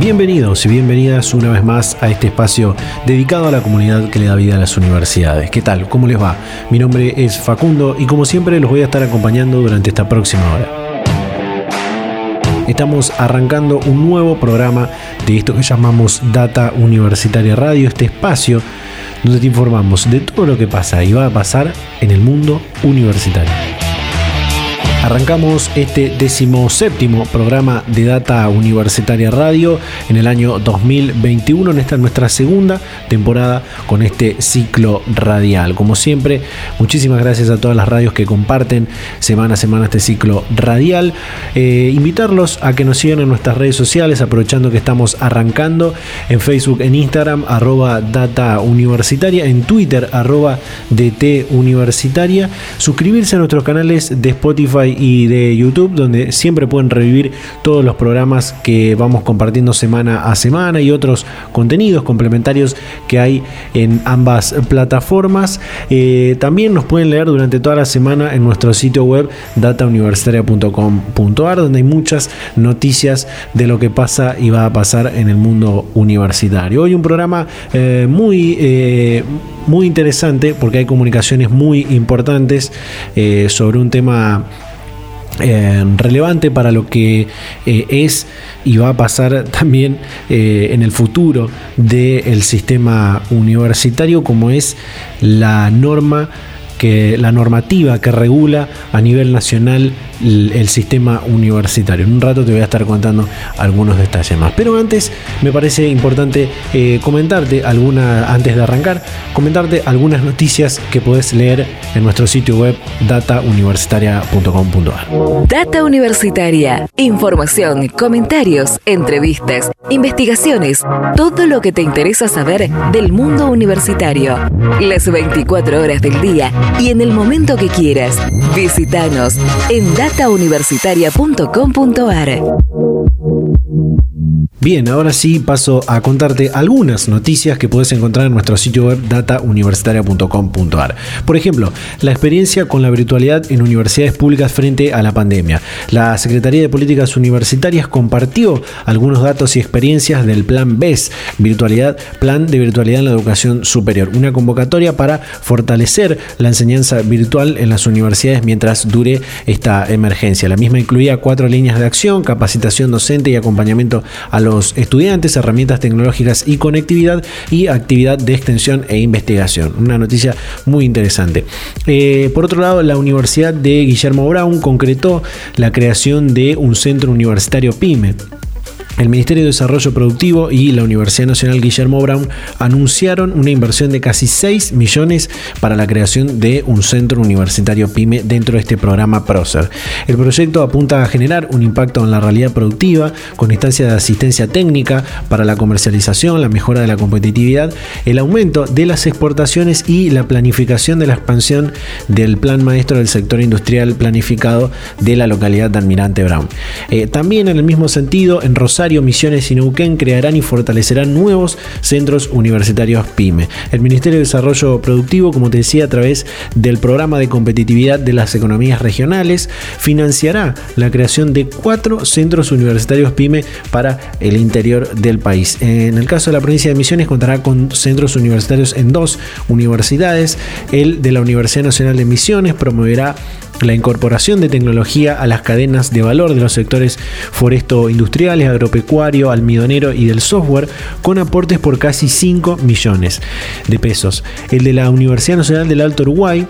Bienvenidos y bienvenidas una vez más a este espacio dedicado a la comunidad que le da vida a las universidades. ¿Qué tal? ¿Cómo les va? Mi nombre es Facundo y como siempre los voy a estar acompañando durante esta próxima hora. Estamos arrancando un nuevo programa de esto que llamamos Data Universitaria Radio, este espacio donde te informamos de todo lo que pasa y va a pasar en el mundo universitario. Arrancamos este decimoséptimo programa de Data Universitaria Radio en el año 2021, en esta nuestra segunda temporada con este ciclo radial. Como siempre, muchísimas gracias a todas las radios que comparten semana a semana este ciclo radial. Eh, invitarlos a que nos sigan en nuestras redes sociales, aprovechando que estamos arrancando en Facebook, en Instagram, arroba Data Universitaria, en Twitter, arroba DT Universitaria. Suscribirse a nuestros canales de Spotify y de YouTube, donde siempre pueden revivir todos los programas que vamos compartiendo semana a semana y otros contenidos complementarios que hay en ambas plataformas. Eh, también nos pueden leer durante toda la semana en nuestro sitio web datauniversitaria.com.ar, donde hay muchas noticias de lo que pasa y va a pasar en el mundo universitario. Hoy un programa eh, muy, eh, muy interesante porque hay comunicaciones muy importantes sobre un tema eh, relevante para lo que eh, es y va a pasar también eh, en el futuro del sistema universitario como es la norma que la normativa que regula a nivel nacional el, sistema universitario. En un rato te voy a estar contando algunos detalles más. Pero antes me parece importante eh, comentarte alguna, antes de arrancar, comentarte algunas noticias que puedes leer en nuestro sitio web datauniversitaria.com.ar. Data Universitaria, información, comentarios, entrevistas, investigaciones, todo lo que te interesa saber del mundo universitario. Las 24 horas del día y en el momento que quieras. Visítanos en datauniversitaria.com.ar. Bien, ahora sí paso a contarte algunas noticias que puedes encontrar en nuestro sitio web datauniversitaria.com.ar. Por ejemplo, la experiencia con la virtualidad en universidades públicas frente a la pandemia. La Secretaría de Políticas Universitarias compartió algunos datos y experiencias del Plan BES, Virtualidad, Plan de Virtualidad en la Educación Superior, una convocatoria para fortalecer la enseñanza virtual en las universidades mientras dure esta emergencia. La misma incluía cuatro líneas de acción, capacitación docente y acompañamiento a los estudiantes, herramientas tecnológicas y conectividad y actividad de extensión e investigación. Una noticia muy interesante. Eh, por otro lado, la Universidad de Guillermo Brown concretó la creación de un centro universitario PYME el Ministerio de Desarrollo Productivo y la Universidad Nacional Guillermo Brown anunciaron una inversión de casi 6 millones para la creación de un centro universitario PYME dentro de este programa PROCER. El proyecto apunta a generar un impacto en la realidad productiva con instancias de asistencia técnica para la comercialización, la mejora de la competitividad, el aumento de las exportaciones y la planificación de la expansión del plan maestro del sector industrial planificado de la localidad de Almirante Brown. Eh, también en el mismo sentido, en Rosario, Misiones y Neuquén crearán y fortalecerán nuevos centros universitarios PYME. El Ministerio de Desarrollo Productivo, como te decía, a través del programa de competitividad de las economías regionales, financiará la creación de cuatro centros universitarios PYME para el interior del país. En el caso de la provincia de Misiones contará con centros universitarios en dos universidades. El de la Universidad Nacional de Misiones promoverá la incorporación de tecnología a las cadenas de valor de los sectores foresto-industriales, agropecuario, almidonero y del software, con aportes por casi 5 millones de pesos. El de la Universidad Nacional del Alto Uruguay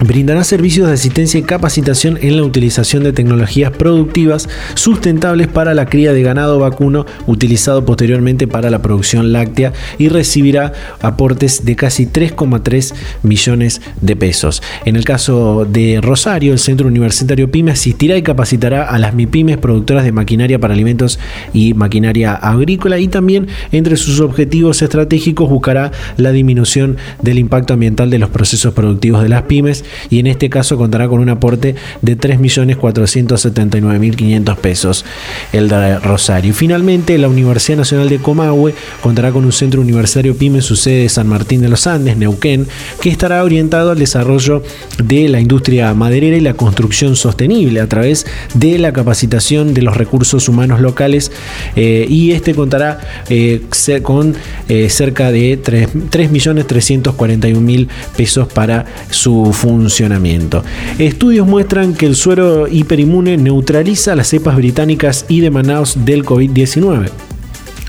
Brindará servicios de asistencia y capacitación en la utilización de tecnologías productivas sustentables para la cría de ganado vacuno utilizado posteriormente para la producción láctea y recibirá aportes de casi 3,3 millones de pesos. En el caso de Rosario, el Centro Universitario PYME asistirá y capacitará a las MIPYMES productoras de maquinaria para alimentos y maquinaria agrícola y también entre sus objetivos estratégicos buscará la disminución del impacto ambiental de los procesos productivos de las pymes y en este caso contará con un aporte de 3.479.500 pesos el de Rosario. Finalmente, la Universidad Nacional de Comahue contará con un centro universitario PYME en su sede de San Martín de los Andes, Neuquén, que estará orientado al desarrollo de la industria maderera y la construcción sostenible a través de la capacitación de los recursos humanos locales eh, y este contará eh, con eh, cerca de 3.341.000 pesos para su funcionamiento. Estudios muestran que el suero hiperinmune neutraliza las cepas británicas y de Manaus del COVID-19.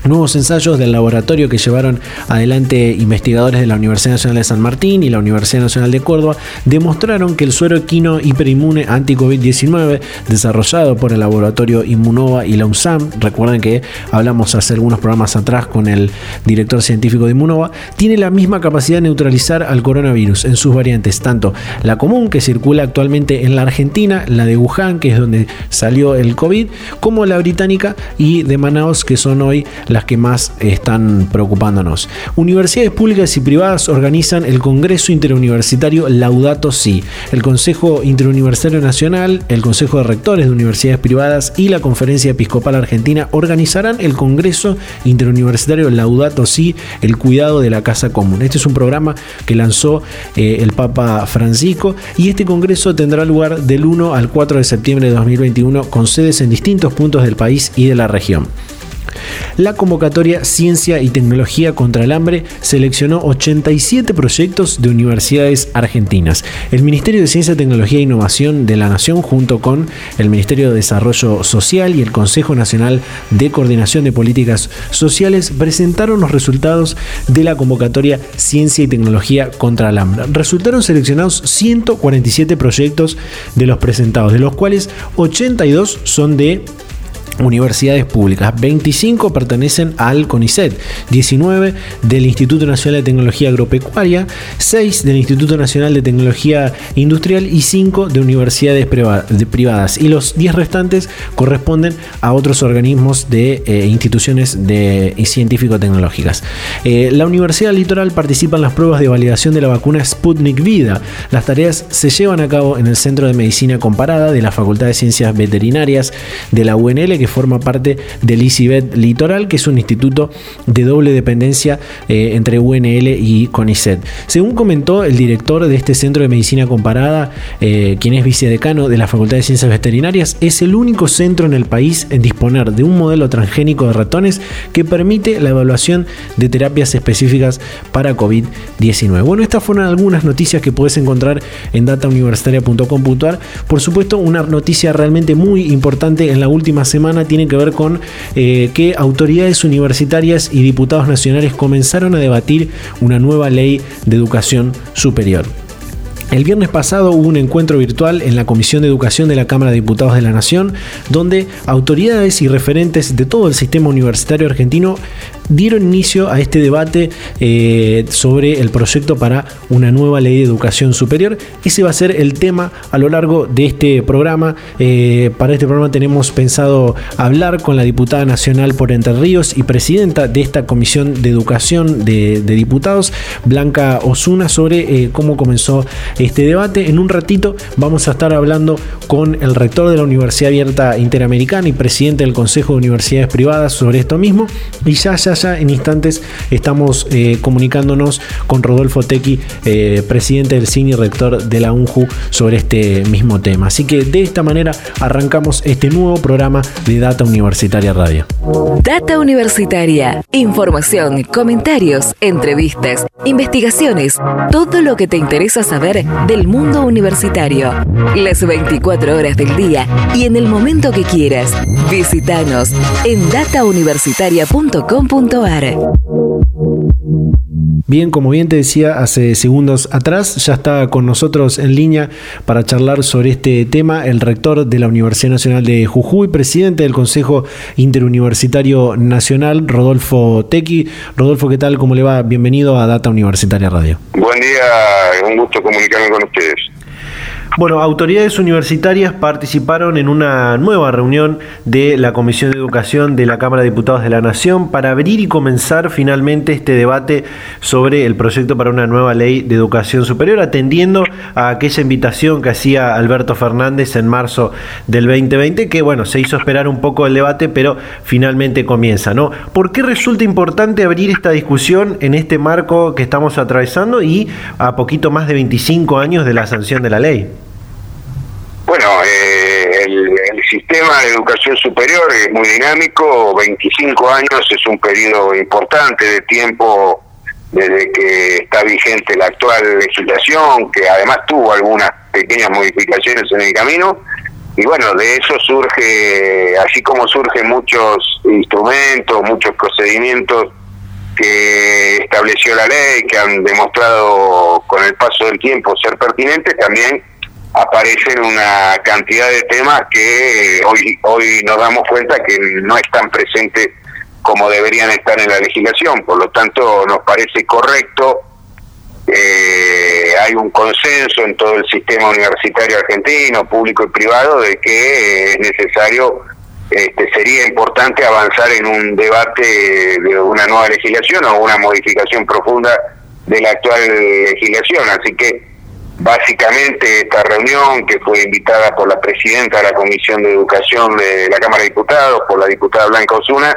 Nuevos ensayos del laboratorio que llevaron adelante investigadores de la Universidad Nacional de San Martín y la Universidad Nacional de Córdoba demostraron que el suero equino hiperinmune anti-COVID-19 desarrollado por el laboratorio Inmunova y la UNSAM, recuerden que hablamos hace algunos programas atrás con el director científico de Inmunova, tiene la misma capacidad de neutralizar al coronavirus en sus variantes, tanto la común que circula actualmente en la Argentina, la de Wuhan, que es donde salió el COVID, como la británica y de Manaus, que son hoy las que más están preocupándonos. Universidades públicas y privadas organizan el Congreso Interuniversitario Laudato Si. El Consejo Interuniversitario Nacional, el Consejo de Rectores de Universidades Privadas y la Conferencia Episcopal Argentina organizarán el Congreso Interuniversitario Laudato Si, el cuidado de la casa común. Este es un programa que lanzó eh, el Papa Francisco y este congreso tendrá lugar del 1 al 4 de septiembre de 2021 con sedes en distintos puntos del país y de la región. La convocatoria Ciencia y Tecnología contra el Hambre seleccionó 87 proyectos de universidades argentinas. El Ministerio de Ciencia, Tecnología e Innovación de la Nación, junto con el Ministerio de Desarrollo Social y el Consejo Nacional de Coordinación de Políticas Sociales, presentaron los resultados de la convocatoria Ciencia y Tecnología contra el Hambre. Resultaron seleccionados 147 proyectos de los presentados, de los cuales 82 son de universidades públicas, 25 pertenecen al CONICET, 19 del Instituto Nacional de Tecnología Agropecuaria, 6 del Instituto Nacional de Tecnología Industrial y 5 de universidades privadas. Y los 10 restantes corresponden a otros organismos de eh, instituciones de, científico-tecnológicas. Eh, la Universidad Litoral participa en las pruebas de validación de la vacuna Sputnik Vida. Las tareas se llevan a cabo en el Centro de Medicina Comparada de la Facultad de Ciencias Veterinarias de la UNL que forma parte del ICIBET Litoral, que es un instituto de doble dependencia eh, entre UNL y CONICET. Según comentó el director de este centro de medicina comparada, eh, quien es vicedecano de la Facultad de Ciencias Veterinarias, es el único centro en el país en disponer de un modelo transgénico de ratones que permite la evaluación de terapias específicas para COVID-19. Bueno, estas fueron algunas noticias que puedes encontrar en datauniversitaria.com.ar. Por supuesto, una noticia realmente muy importante en la última semana tiene que ver con eh, que autoridades universitarias y diputados nacionales comenzaron a debatir una nueva ley de educación superior. El viernes pasado hubo un encuentro virtual en la Comisión de Educación de la Cámara de Diputados de la Nación, donde autoridades y referentes de todo el sistema universitario argentino dieron inicio a este debate eh, sobre el proyecto para una nueva ley de educación superior. Ese va a ser el tema a lo largo de este programa. Eh, para este programa tenemos pensado hablar con la diputada nacional por Entre Ríos y presidenta de esta Comisión de Educación de, Diputados, Blanca Osuna, sobre eh, cómo comenzó este debate. En un ratito vamos a estar hablando con el rector de la Universidad Abierta Interamericana y presidente del Consejo de Universidades Privadas sobre esto mismo. Y ya, ya, ya en instantes estamos eh, comunicándonos con Rodolfo Tequi, eh, presidente del CINI y rector de la UNJU, sobre este mismo tema. Así que de esta manera arrancamos este nuevo programa de Data Universitaria Radio. Data Universitaria. Información, comentarios, entrevistas, investigaciones, todo lo que te interesa saber del mundo universitario. Las 24 horas del día y en el momento que quieras. Visítanos en datauniversitaria.com.ar. Bien, como bien te decía hace segundos atrás, ya está con nosotros en línea para charlar sobre este tema el rector de la Universidad Nacional de Jujuy, presidente del Consejo Interuniversitario Nacional, Rodolfo Tequi. Rodolfo, ¿qué tal? ¿Cómo le va? Bienvenido a Data Universitaria Radio. Buen día, un gusto comunicarme con ustedes. Bueno, autoridades universitarias participaron en una nueva reunión de la Comisión de Educación de la Cámara de Diputados de la Nación para abrir y comenzar finalmente este debate sobre el proyecto para una nueva ley de educación superior, atendiendo a aquella invitación que hacía Alberto Fernández en marzo del 2020, que bueno, se hizo esperar un poco el debate, pero finalmente comienza. ¿Por qué resulta importante abrir esta discusión en este marco que estamos atravesando y a poquito más de 25 años de la sanción de la ley? Eh, el, sistema de educación superior es muy dinámico, 25 años es un periodo importante de tiempo desde que está vigente la actual legislación, que además tuvo algunas pequeñas modificaciones en el camino, y bueno, de eso surge, así como surgen muchos instrumentos, muchos procedimientos que estableció la ley, que han demostrado con el paso del tiempo ser pertinentes, también aparecen una cantidad de temas que hoy hoy nos damos cuenta que no están presentes como deberían estar en la legislación. Por lo tanto, nos parece correcto. Eh, hay un consenso en todo el sistema universitario argentino, público y privado, de que es necesario, este, sería importante avanzar en un debate de una nueva legislación o una modificación profunda de la actual legislación. Así que Básicamente esta reunión que fue invitada por la presidenta de la Comisión de Educación de la Cámara de Diputados, por la diputada Blanca Osuna,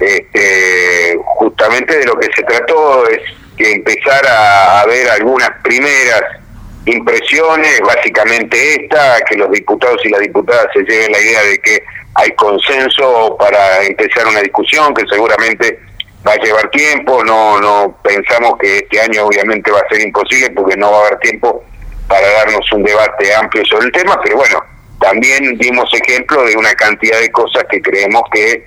este, justamente de lo que se trató es que empezar a, ver algunas primeras impresiones, básicamente esta, que los diputados y las diputadas se lleven la idea de que hay consenso para empezar una discusión que seguramente va a llevar tiempo, no, no pensamos que este año obviamente va a ser imposible porque no va a haber tiempo para darnos un debate amplio sobre el tema, pero bueno, también dimos ejemplo de una cantidad de cosas que creemos que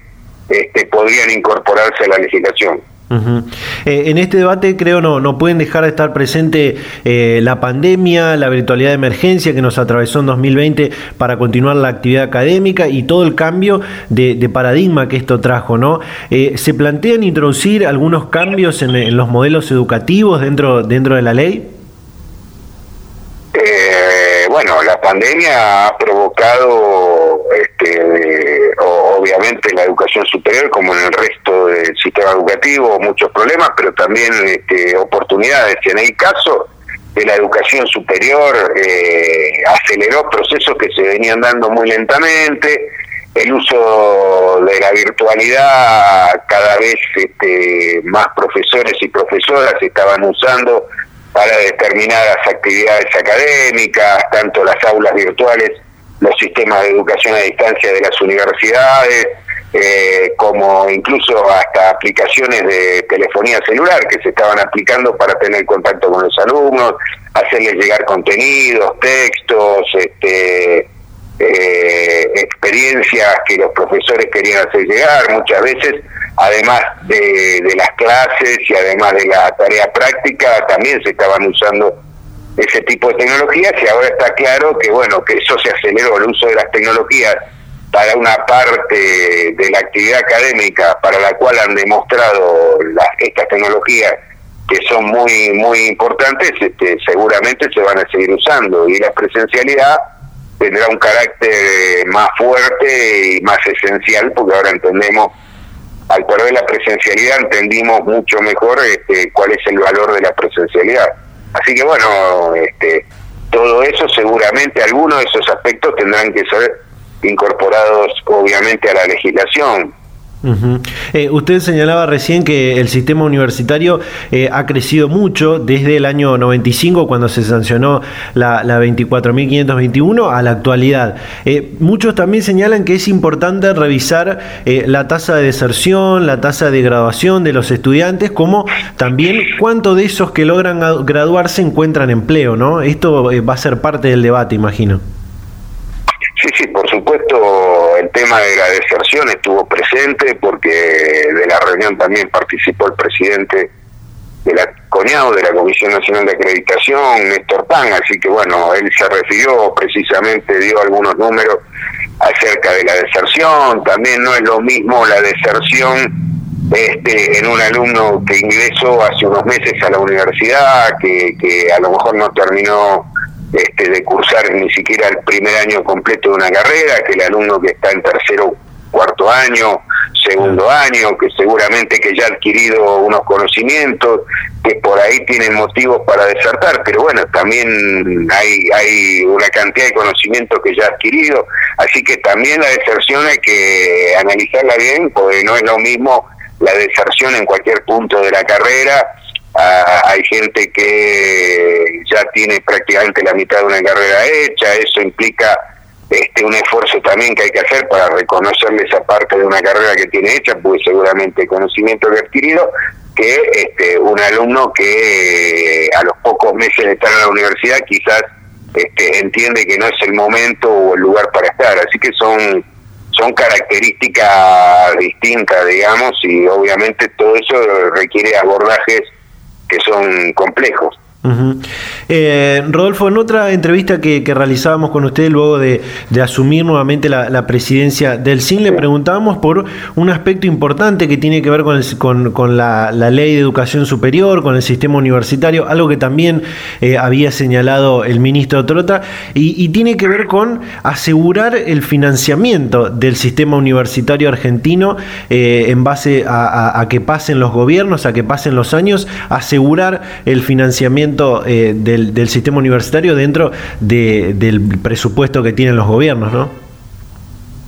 este, podrían incorporarse a la legislación. Eh, en este debate creo no, no pueden dejar de estar presente eh, la pandemia, la virtualidad de emergencia que nos atravesó en 2020 para continuar la actividad académica y todo el cambio de, paradigma que esto trajo. ¿no? Eh, ¿Se plantean introducir algunos cambios en, los modelos educativos dentro, dentro de la ley? bueno, la pandemia ha provocado este, obviamente en la educación superior como en el resto del sistema educativo muchos problemas, pero también este, oportunidades. Y en el caso de la educación superior eh, aceleró procesos que se venían dando muy lentamente, el uso de la virtualidad cada vez este, más profesores y profesoras estaban usando para determinadas actividades académicas, tanto las aulas virtuales los sistemas de educación a distancia de las universidades, eh, como incluso hasta aplicaciones de telefonía celular que se estaban aplicando para tener contacto con los alumnos, hacerles llegar contenidos, textos, este, eh, experiencias que los profesores querían hacer llegar, muchas veces, además de, de las clases y además de la tarea práctica, también se estaban usando ese tipo de tecnologías y ahora está claro que bueno que eso se aceleró el uso de las tecnologías para una parte de la actividad académica para la cual han demostrado las, estas tecnologías que son muy muy importantes este, seguramente se van a seguir usando y la presencialidad tendrá un carácter más fuerte y más esencial porque ahora entendemos al perder la presencialidad entendimos mucho mejor este, cuál es el valor de la presencialidad Así que bueno, este, todo eso seguramente, algunos de esos aspectos tendrán que ser incorporados obviamente a la legislación. Eh, usted señalaba recién que el sistema universitario eh, ha crecido mucho desde el año 95, cuando se sancionó la, 24.521, a la actualidad. Eh, muchos también señalan que es importante revisar la tasa de deserción, la tasa de graduación de los estudiantes, como también cuánto de esos que logran graduarse encuentran empleo, ¿no? Esto va a ser parte del debate, imagino. Sí, sí, por supuesto el tema de la deserción estuvo presente porque de la reunión también participó el presidente de la Coñado de la Comisión Nacional de Acreditación, Néstor Pan, así que bueno, él se refirió precisamente, dio algunos números acerca de la deserción, también no es lo mismo la deserción este, en un alumno que ingresó hace unos meses a la universidad, que, que a lo mejor no terminó este, de cursar ni siquiera el primer año completo de una carrera, que el alumno que está en tercero cuarto año, segundo año, que seguramente que ya ha adquirido unos conocimientos, que por ahí tienen motivos para desertar, pero bueno, también hay, hay una cantidad de conocimientos que ya ha adquirido, así que también la deserción hay que analizarla bien, porque no es lo mismo la deserción en cualquier punto de la carrera, ah, hay gente que ya tiene prácticamente la mitad de una carrera hecha, eso implica este, un esfuerzo también que hay que hacer para reconocerle esa parte de una carrera que tiene hecha, pues seguramente conocimiento que adquirido, que este, un alumno que eh, a los pocos meses de estar en la universidad quizás este, entiende que no es el momento o el lugar para estar. Así que son, son características distintas, digamos, y obviamente todo eso requiere abordajes que son complejos eh, Rodolfo, en otra entrevista que, realizábamos con usted luego de, asumir nuevamente la, presidencia del CIN, le preguntábamos por un aspecto importante que tiene que ver con, con, la, ley de educación superior, con el sistema universitario, algo que también eh, había señalado el ministro Trota, y, tiene que ver con asegurar el financiamiento del sistema universitario argentino eh, en base a que pasen los gobiernos, a que pasen los años, asegurar el financiamiento eh, del, sistema universitario dentro del presupuesto que tienen los gobiernos, ¿no?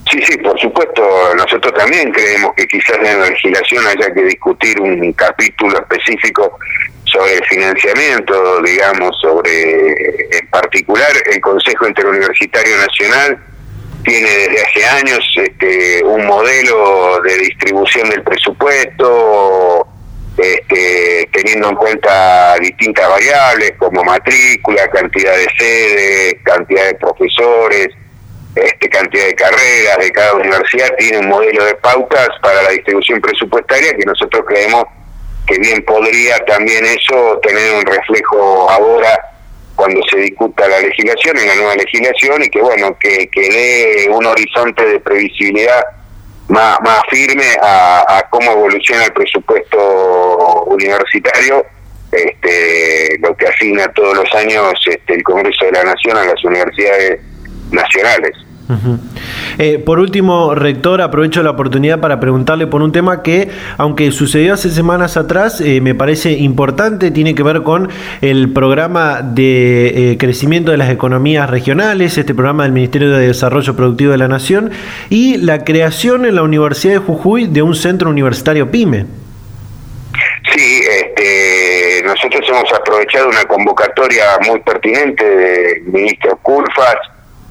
Sí, sí, por supuesto. Nosotros también creemos que quizás en la legislación haya que discutir un capítulo específico sobre el financiamiento, digamos, sobre, en particular, el Consejo Interuniversitario Nacional tiene desde hace años este, un modelo de distribución del presupuesto este, teniendo en cuenta distintas variables como matrícula, cantidad de sedes, cantidad de profesores, este, cantidad de carreras de cada universidad, tiene un modelo de pautas para la distribución presupuestaria que nosotros creemos que bien podría también eso tener un reflejo ahora cuando se discuta la legislación, en la nueva legislación, y que bueno, que, que dé un horizonte de previsibilidad más, firme a, cómo evoluciona el presupuesto universitario, este, lo que asigna todos los años este, el Congreso de la Nación a las universidades nacionales. Eh, por último, rector, aprovecho la oportunidad para preguntarle por un tema que, aunque sucedió hace semanas atrás, eh, me parece importante, tiene que ver con el programa de eh, crecimiento de las economías regionales, este programa del Ministerio de Desarrollo Productivo de la Nación, y la creación en la Universidad de Jujuy de un centro universitario PYME. Sí, este, nosotros hemos aprovechado una convocatoria muy pertinente del ministro Culfas,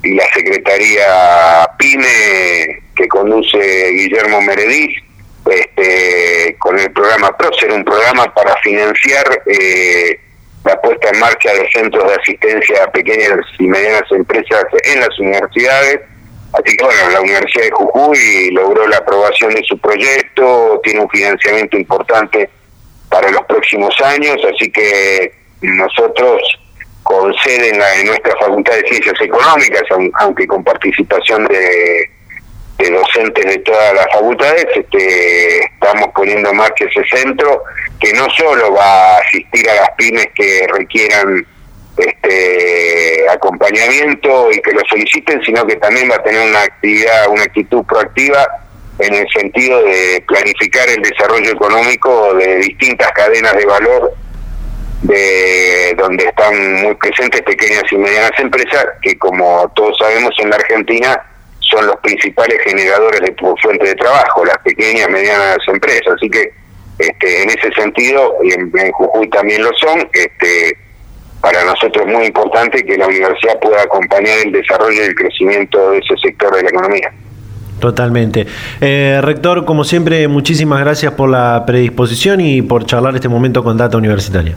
y la Secretaría PYME que conduce Guillermo Meredith, este, con el programa PROCER, un programa para financiar eh, la puesta en marcha de centros de asistencia a pequeñas y medianas empresas en las universidades. Así que bueno, la Universidad de Jujuy logró la aprobación de su proyecto, tiene un financiamiento importante para los próximos años, así que nosotros con sede en, nuestra Facultad de Ciencias Económicas, aunque con participación de, docentes de todas las facultades, este, estamos poniendo en marcha ese centro que no solo va a asistir a las pymes que requieran este acompañamiento y que lo soliciten, sino que también va a tener una actividad, una actitud proactiva en el sentido de planificar el desarrollo económico de distintas cadenas de valor de donde están muy presentes pequeñas y medianas empresas que como todos sabemos en la Argentina son los principales generadores de fuente de trabajo, las pequeñas y medianas empresas, así que este, en ese sentido, y en, Jujuy también lo son, este, para nosotros es muy importante que la universidad pueda acompañar el desarrollo y el crecimiento de ese sector de la economía. Totalmente. Eh, rector, como siempre, muchísimas gracias por la predisposición y por charlar este momento con Data Universitaria.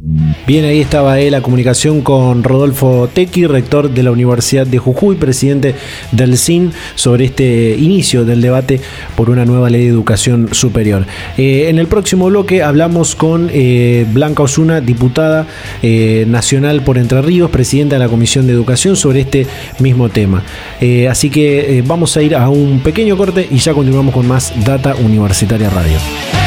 Bien, ahí estaba él, la comunicación con Rodolfo Tequi, rector de la Universidad de Jujuy, presidente del CIN, sobre este inicio del debate por una nueva ley de educación superior. Eh, en el próximo bloque hablamos con eh, Blanca Osuna, diputada eh, nacional por Entre Ríos, presidenta de la Comisión de Educación, sobre este mismo tema. así que vamos a ir a un pequeño corte y ya continuamos con más Data Universitaria Radio.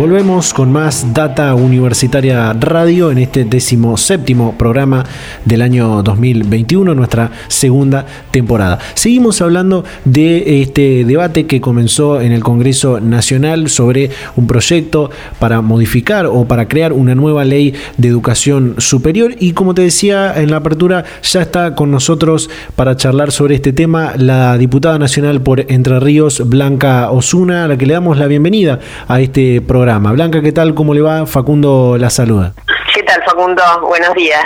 Volvemos con más Data Universitaria Radio en este décimo séptimo programa del año 2021, nuestra segunda temporada. Seguimos hablando de este debate que comenzó en el Congreso Nacional sobre un proyecto para modificar o para crear una nueva ley de educación superior y como te decía en la apertura ya está con nosotros para charlar sobre este tema la diputada nacional por Entre Ríos, Blanca Osuna, a la que le damos la bienvenida a este programa. Blanca, ¿qué tal? ¿Cómo le va? Facundo la saluda. ¿Qué tal, Facundo? Buenos días.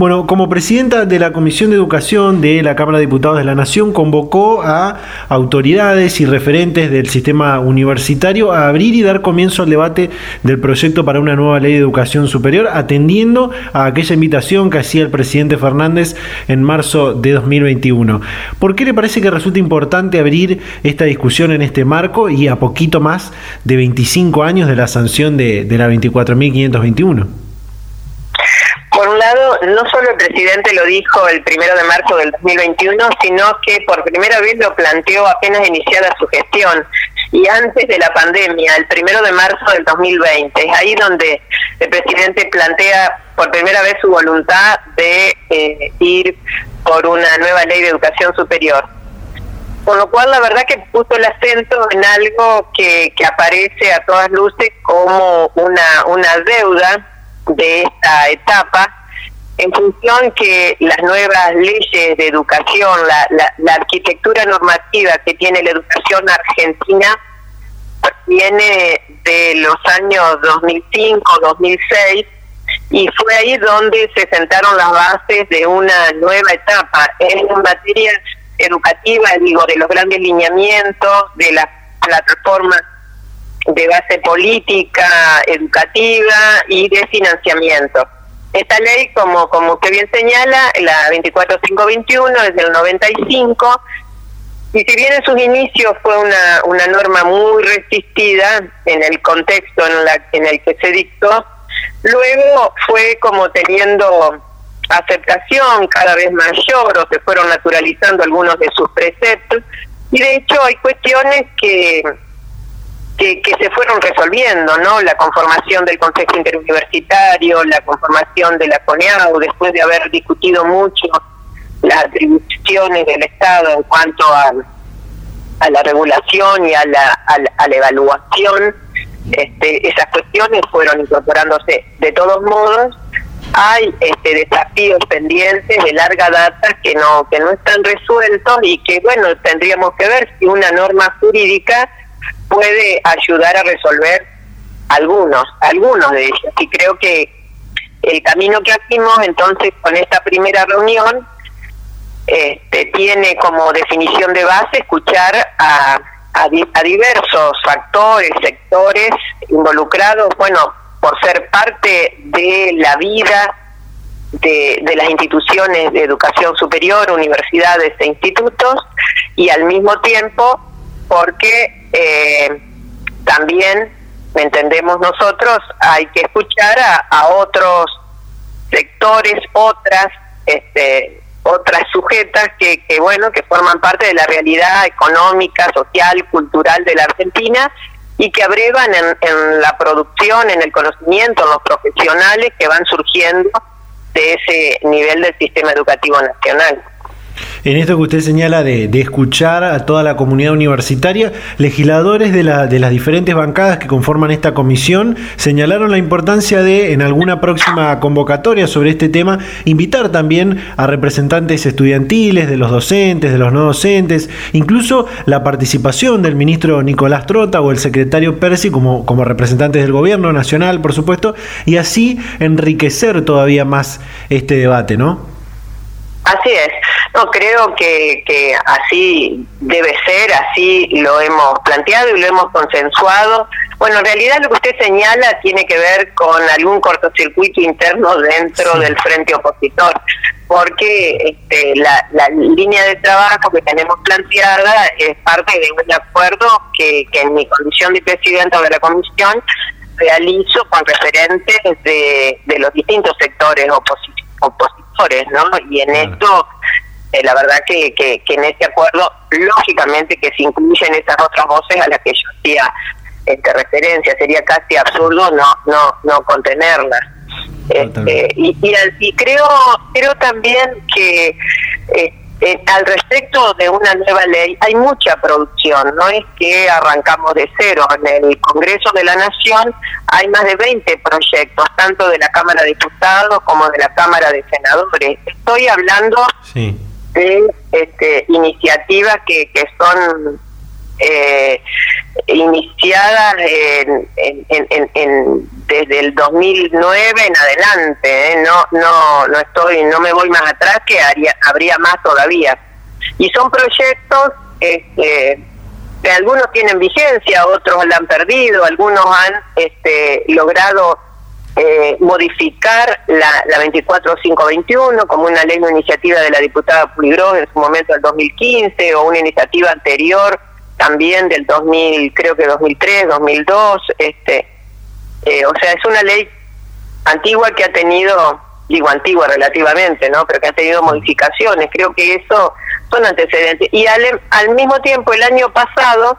Bueno, como presidenta de la Comisión de Educación de la Cámara de Diputados de la Nación, convocó a autoridades y referentes del sistema universitario a abrir y dar comienzo al debate del proyecto para una nueva ley de educación superior, atendiendo a aquella invitación que hacía el presidente Fernández en marzo de 2021. ¿Por qué le parece que resulta importante abrir esta discusión en este marco y a poquito más de 25 años de la sanción de, la 24.521? Por un lado, no solo el presidente lo dijo el primero de marzo del 2021, sino que por primera vez lo planteó apenas iniciada su gestión y antes de la pandemia, el primero de marzo del 2020. Es ahí donde el presidente plantea por primera vez su voluntad de eh, ir por una nueva ley de educación superior. Con lo cual, la verdad que puso el acento en algo que, que aparece a todas luces como una, una deuda de esta etapa en función que las nuevas leyes de educación, la, la, arquitectura normativa que tiene la educación argentina, viene de los años 2005-2006 y fue ahí donde se sentaron las bases de una nueva etapa en materia educativa, digo, de los grandes lineamientos, de las plataformas de base política, educativa y de financiamiento. Esta ley, como, como usted bien señala, la 24521 es del 95, y si bien en sus inicios fue una, una norma muy resistida en el contexto en, la, en el que se dictó, luego fue como teniendo aceptación cada vez mayor o se fueron naturalizando algunos de sus preceptos, y de hecho hay cuestiones que que, se fueron resolviendo, ¿no? La conformación del Consejo Interuniversitario, la conformación de la CONEAU, después de haber discutido mucho las atribuciones del Estado en cuanto a, a la regulación y a la, a la, evaluación, este, esas cuestiones fueron incorporándose. De todos modos, hay este, desafíos pendientes de larga data que no que no están resueltos y que bueno tendríamos que ver si una norma jurídica puede ayudar a resolver algunos, algunos de ellos. Y creo que el camino que hacemos entonces con esta primera reunión este, tiene como definición de base escuchar a, a, diversos factores, sectores involucrados, bueno, por ser parte de la vida de, de, las instituciones de educación superior, universidades e institutos, y al mismo tiempo porque eh, también entendemos nosotros hay que escuchar a, otros sectores otras este otras sujetas que, que bueno que forman parte de la realidad económica social cultural de la Argentina y que abrevan en, en la producción en el conocimiento en los profesionales que van surgiendo de ese nivel del sistema educativo nacional En esto que usted señala de, escuchar a toda la comunidad universitaria, legisladores de, de, las diferentes bancadas que conforman esta comisión señalaron la importancia de, en alguna próxima convocatoria sobre este tema, invitar también a representantes estudiantiles, de los docentes, de los no docentes, incluso la participación del ministro Nicolás Trota o el secretario Percy como, como representantes del gobierno nacional, por supuesto, y así enriquecer todavía más este debate, ¿no? Así es. No, creo que, que así debe ser, así lo hemos planteado y lo hemos consensuado. Bueno, en realidad lo que usted señala tiene que ver con algún cortocircuito interno dentro del frente opositor, porque este, la, la, línea de trabajo que tenemos planteada es parte de un acuerdo que, que en mi condición de presidenta de la comisión realizo con referentes de, de los distintos sectores opositores, ¿no? Y en esto eh, la verdad que, que, en este acuerdo, lógicamente que se incluyen esas otras voces a las que yo hacía este, referencia, sería casi absurdo no no no contenerlas. Este, y, y, creo creo también que eh, eh, al respecto de una nueva ley hay mucha producción, no es que arrancamos de cero. En el Congreso de la Nación hay más de 20 proyectos, tanto de la Cámara de Diputados como de la Cámara de Senadores. Estoy hablando sí de este, iniciativas que, que son eh, iniciadas en, en, en, desde el 2009 en adelante ¿eh? no no no estoy no me voy más atrás que haría, habría más todavía y son proyectos este, que algunos tienen vigencia otros la han perdido algunos han este, logrado eh, modificar la, la 24521 como una ley de iniciativa de la diputada Puligros en su momento del 2015 o una iniciativa anterior también del 2000, creo que 2003, 2002, este, eh, o sea, es una ley antigua que ha tenido, digo antigua relativamente, ¿no? Pero que ha tenido modificaciones, creo que eso son antecedentes. Y al, al mismo tiempo, el año pasado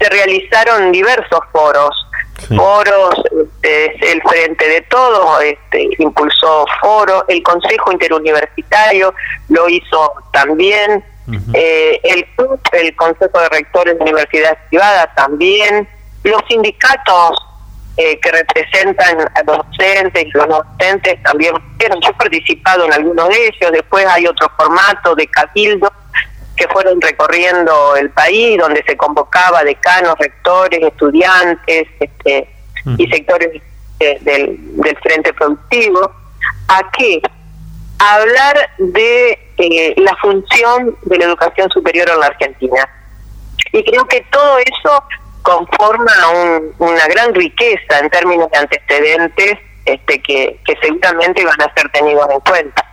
se realizaron diversos foros foros, este, el Frente de Todos este, impulsó foro, el Consejo Interuniversitario lo hizo también, eh, el el Consejo de Rectores de Universidades Privadas también, los sindicatos eh, que representan a los docentes y los docentes también, yo he participado en algunos de ellos, después hay otro formato de cabildo que fueron recorriendo el país, donde se convocaba decanos, rectores, estudiantes este, y sectores del, del frente productivo. ¿A qué? Hablar de eh, la función de la educación superior en la Argentina. Y creo que todo eso conforma una gran riqueza en términos de antecedentes este, que seguramente van a ser tenidos en cuenta.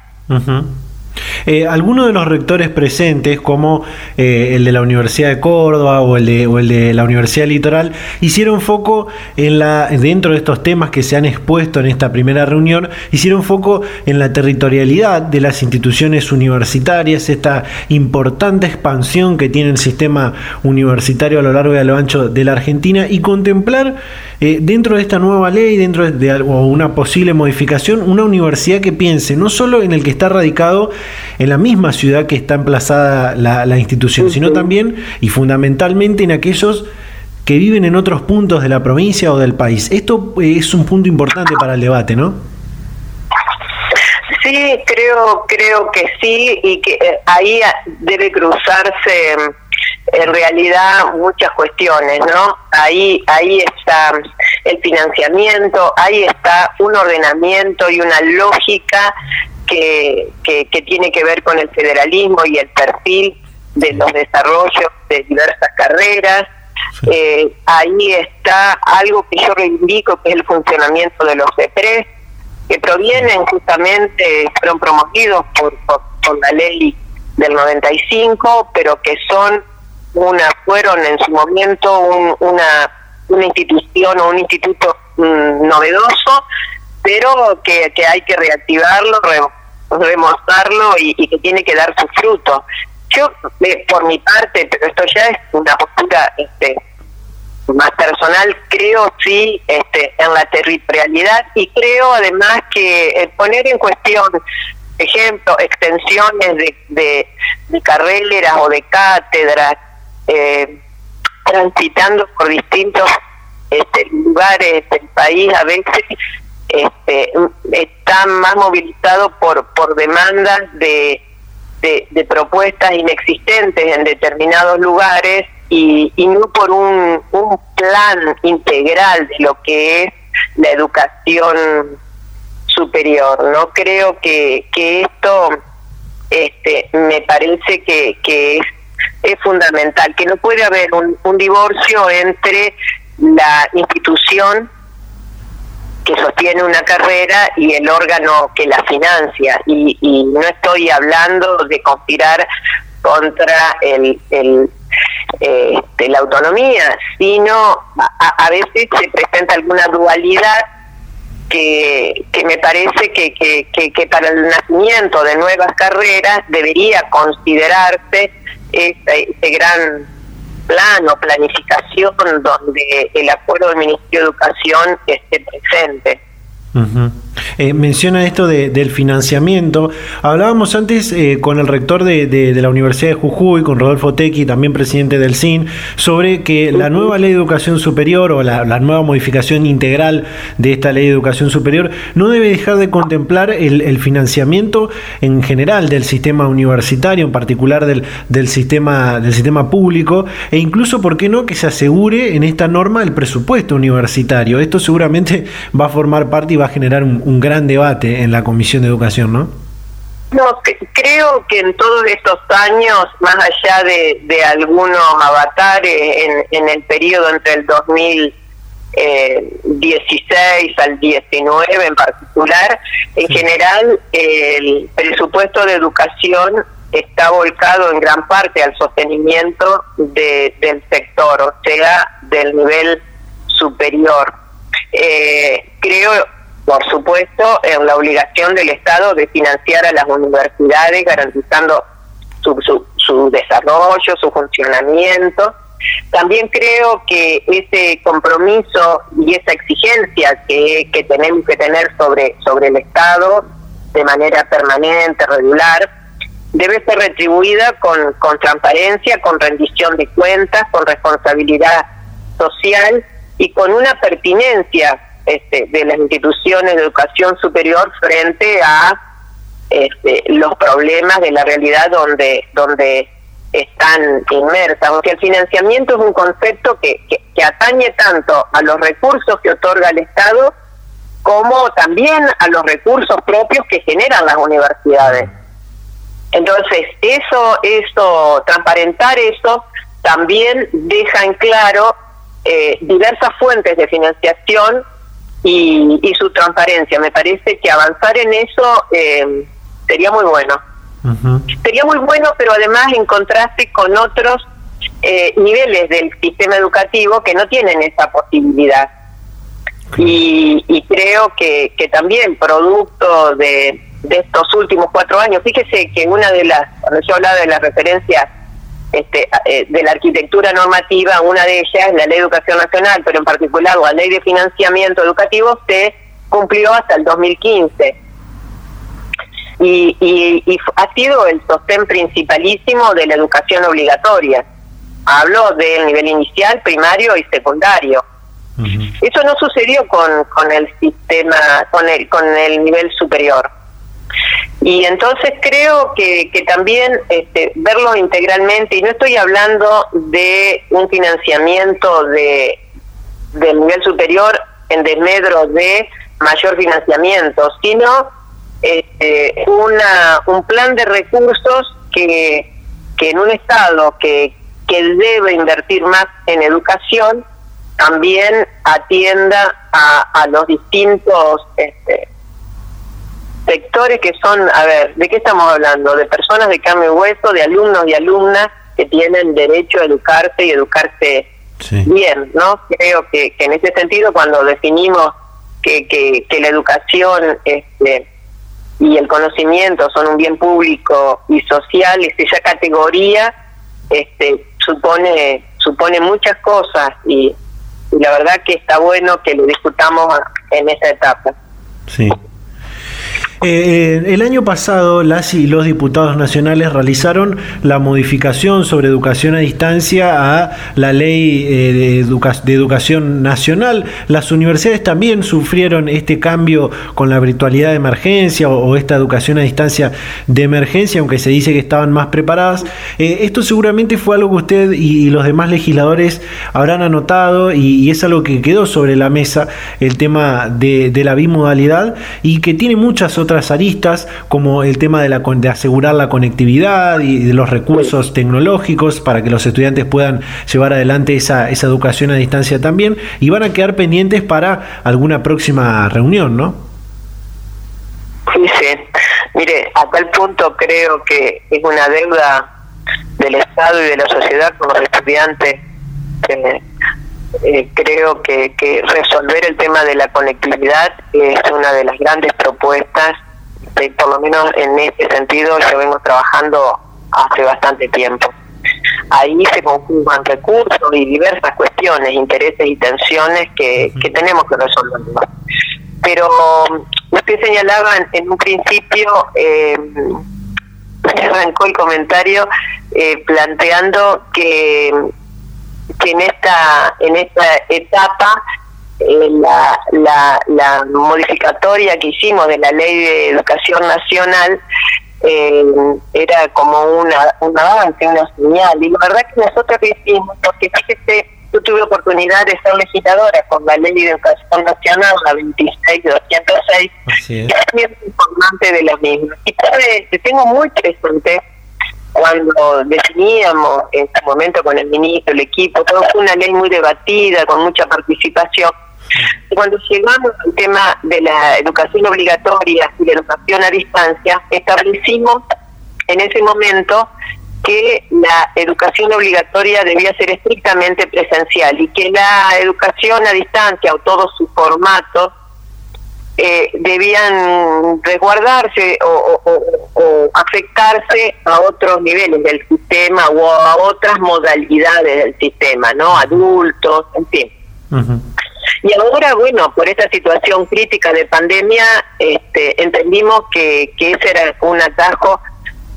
Eh, algunos de los rectores presentes, como eh, el de la Universidad de Córdoba o el de, o el de la Universidad Litoral, hicieron foco en la, dentro de estos temas que se han expuesto en esta primera reunión, hicieron foco en la territorialidad de las instituciones universitarias, esta importante expansión que tiene el sistema universitario a lo largo y a lo ancho de la Argentina y contemplar eh, dentro de esta nueva ley, dentro de una posible modificación, una universidad que piense no solo en el que está radicado en la misma ciudad que está emplazada la, institución, sino también y fundamentalmente en aquellos que viven en otros puntos de la provincia o del país. Esto eh, es un punto importante para el debate, ¿no? Sí, creo, creo que sí, y que eh, ahí debe cruzarse en realidad muchas cuestiones, ¿no? Ahí, ahí está el financiamiento, ahí está un ordenamiento y una lógica que, que, tiene que ver con el federalismo y el perfil de los desarrollos de diversas carreras. Eh, ahí está algo que yo reivindico, que es el funcionamiento de los EPRES, que provienen justamente, fueron promovidos por, por, por la ley del 95, pero que son una fueron en su momento una, una institución o un instituto mm, novedoso, pero que, que hay que reactivarlo, remostrarlo y, que tiene que dar su fruto. Yo, por mi parte, pero esto ya es una postura este, más personal, creo sí este, en la territorialidad y creo además que poner en cuestión ejemplo, extensiones de, de, o de cátedras, eh, transitando por distintos este, lugares del país, a veces este, están más movilizados por, por demandas de, de, propuestas inexistentes en determinados lugares y, no por un, un plan integral de lo que es la educación superior. No creo que, que esto este, me parece que, que es, es fundamental, que no puede haber un divorcio entre la institución que sostiene una carrera y el órgano que la financia. Y, y no estoy hablando de conspirar contra el, el este, la autonomía, sino a, a, veces se presenta alguna dualidad que, que me parece que, que, que, para el nacimiento de nuevas carreras debería considerarse este, este gran plan o planificación donde el acuerdo del Ministerio de Educación esté presente. Eh, menciona esto del financiamiento. Hablábamos antes eh, con el rector de, la Universidad de Jujuy, con Rodolfo Tequi, también presidente del CIN, sobre que la nueva ley de educación superior o la, nueva modificación integral de esta ley de educación superior no debe dejar de contemplar el, financiamiento en general del sistema universitario, en particular del, sistema, del sistema público, e incluso, ¿por qué no?, que se asegure en esta norma el presupuesto universitario. Esto seguramente va a formar parte y va a generar un, un gran debate en la Comisión de Educación, ¿no? No, creo que en todos estos años, más allá de, de algunos avatares en, en, el periodo entre el 2016 al 19 en particular, en general el presupuesto de educación está volcado en gran parte al sostenimiento de, del sector, o sea, del nivel superior. Eh, creo por supuesto, en la obligación del Estado de financiar a las universidades, garantizando su, su, desarrollo, su funcionamiento. También creo que ese compromiso y esa exigencia que, que tenemos que tener sobre, sobre el Estado de manera permanente, regular, debe ser retribuida con, con transparencia, con rendición de cuentas, con responsabilidad social y con una pertinencia este, de las instituciones de educación superior frente a este, los problemas de la realidad donde donde están inmersas. O sea, el financiamiento es un concepto que, que, atañe tanto a los recursos que otorga el Estado como también a los recursos propios que generan las universidades. Entonces, eso, eso, transparentar eso, también deja en claro eh, diversas fuentes de financiación y, su transparencia. Me parece que avanzar en eso eh, sería muy bueno. Sería muy bueno, pero además en contraste con otros eh, niveles del sistema educativo que no tienen esa posibilidad. Y, y, creo que, que también producto de, de estos últimos cuatro años, fíjese que una de las, cuando yo hablaba de las referencias este, eh, de la arquitectura normativa, una de ellas, la Ley de Educación Nacional, pero en particular la Ley de Financiamiento Educativo, se cumplió hasta el 2015. Y, y, ha sido el sostén principalísimo de la educación obligatoria. Hablo del nivel inicial, primario y secundario. Eso no sucedió con, con el sistema, con el, con el nivel superior. Y entonces creo que, que también este, verlo integralmente, y no estoy hablando de un financiamiento de del nivel superior en desmedro de mayor financiamiento, sino este, una, un plan de recursos que, que en un Estado que, que debe invertir más en educación, también atienda a, a los distintos este, sectores que son, a ver, ¿de qué estamos hablando? De personas de carne y hueso, de alumnos y alumnas que tienen derecho a educarse y educarse bien, ¿no? Creo que, que, en ese sentido cuando definimos que, que, que la educación este, y el conocimiento son un bien público y social, esa categoría este, supone supone muchas cosas y, y la verdad que está bueno que lo discutamos en esta etapa. Sí. Eh, el año pasado las y los diputados nacionales realizaron la modificación sobre educación a distancia a la ley eh, de, educación nacional. Las universidades también sufrieron este cambio con la virtualidad de emergencia o, esta educación a distancia de emergencia, aunque se dice que estaban más preparadas. Eh, esto seguramente fue algo que usted y, los demás legisladores habrán anotado y, es algo que quedó sobre la mesa, el tema de, de la bimodalidad y que tiene muchas otras aristas, como el tema de, la, de asegurar la conectividad y de los recursos tecnológicos para que los estudiantes puedan llevar adelante esa, esa educación a distancia también, y van a quedar pendientes para alguna próxima reunión, ¿no? Sí, sí. Mire, a tal punto creo que es una deuda del Estado y de la sociedad con los estudiantes. Eh, creo que, que resolver el tema de la conectividad es una de las grandes propuestas por lo menos en este sentido yo vengo trabajando hace bastante tiempo. Ahí se conjugan recursos y diversas cuestiones, intereses y tensiones que, que tenemos que resolver. Pero usted señalaba en, un principio, eh, arrancó el comentario eh, planteando que, que en esta en esta etapa eh, la, la, la, modificatoria que hicimos de la ley de educación nacional eh, era como una, un avance, una señal. Y la verdad que nosotros hicimos, porque fíjese, yo tuve oportunidad de ser legisladora con la ley de educación nacional, la 26206, que es muy importante de la misma. Y te tengo muy presente cuando definíamos en ese momento con el ministro, el equipo, todo fue una ley muy debatida, con mucha participación. Cuando llegamos al tema de la educación obligatoria y la educación a distancia, establecimos en ese momento que la educación obligatoria debía ser estrictamente presencial y que la educación a distancia o todos sus formatos eh, debían resguardarse o, afectarse a otros niveles del sistema o a otras modalidades del sistema, ¿no? Adultos, en fin. Y ahora, bueno, por esta situación crítica de pandemia, este, entendimos que, que ese era un atajo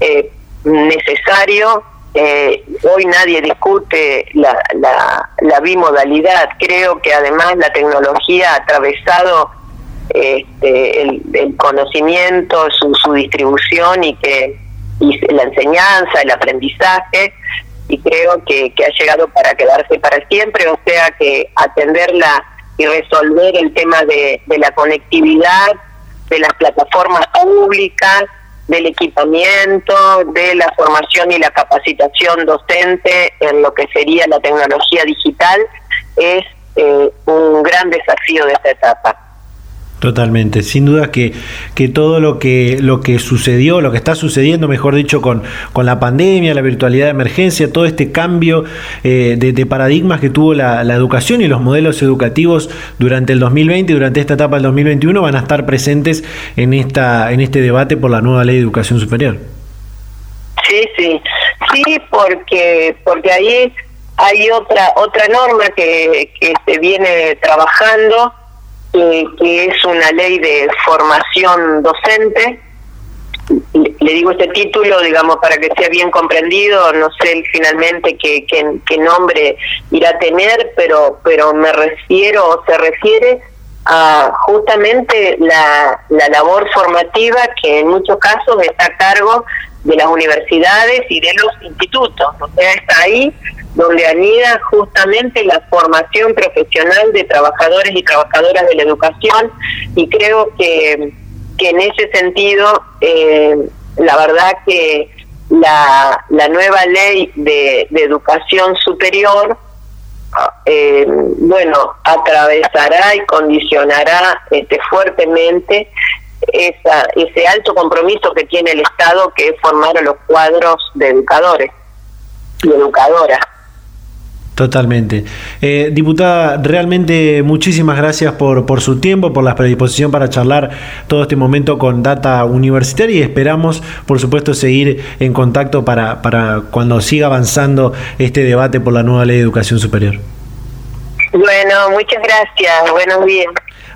eh, necesario. Eh, hoy nadie discute la, la, la, bimodalidad. Creo que además la tecnología ha atravesado este, el, el, conocimiento, su, su distribución y que y la enseñanza, el aprendizaje, y creo que, que ha llegado para quedarse para siempre, o sea que atenderla y resolver el tema de, de la conectividad, de las plataformas públicas, del equipamiento, de la formación y la capacitación docente en lo que sería la tecnología digital, es eh, un gran desafío de esta etapa. Totalmente, sin duda que, que todo lo que, lo que sucedió, lo que está sucediendo, mejor dicho, con, con la pandemia, la virtualidad de emergencia, todo este cambio eh, de, paradigmas que tuvo la, educación y los modelos educativos durante el 2020 y durante esta etapa del 2021 van a estar presentes en, esta, en este debate por la nueva ley de educación superior. Sí, sí, sí, porque, porque ahí hay otra, otra norma que, que se viene trabajando que es una ley de formación docente. Le digo este título, digamos, para que sea bien comprendido, no sé finalmente qué, qué, nombre irá a tener, pero, pero me refiero o se refiere a justamente la, la labor formativa que en muchos casos está a cargo de las universidades y de los institutos. O sea, está ahí donde anida justamente la formación profesional de trabajadores y trabajadoras de la educación y creo que, que en ese sentido eh, la verdad que la, la nueva ley de, educación superior eh, bueno atravesará y condicionará este fuertemente esa, ese alto compromiso que tiene el Estado que es formar a los cuadros de educadores y educadoras Totalmente. Eh, diputada, realmente muchísimas gracias por, por su tiempo, por la predisposición para charlar todo este momento con Data Universitaria y esperamos, por supuesto, seguir en contacto para, para cuando siga avanzando este debate por la nueva ley de educación superior. Bueno, muchas gracias. Buenos días.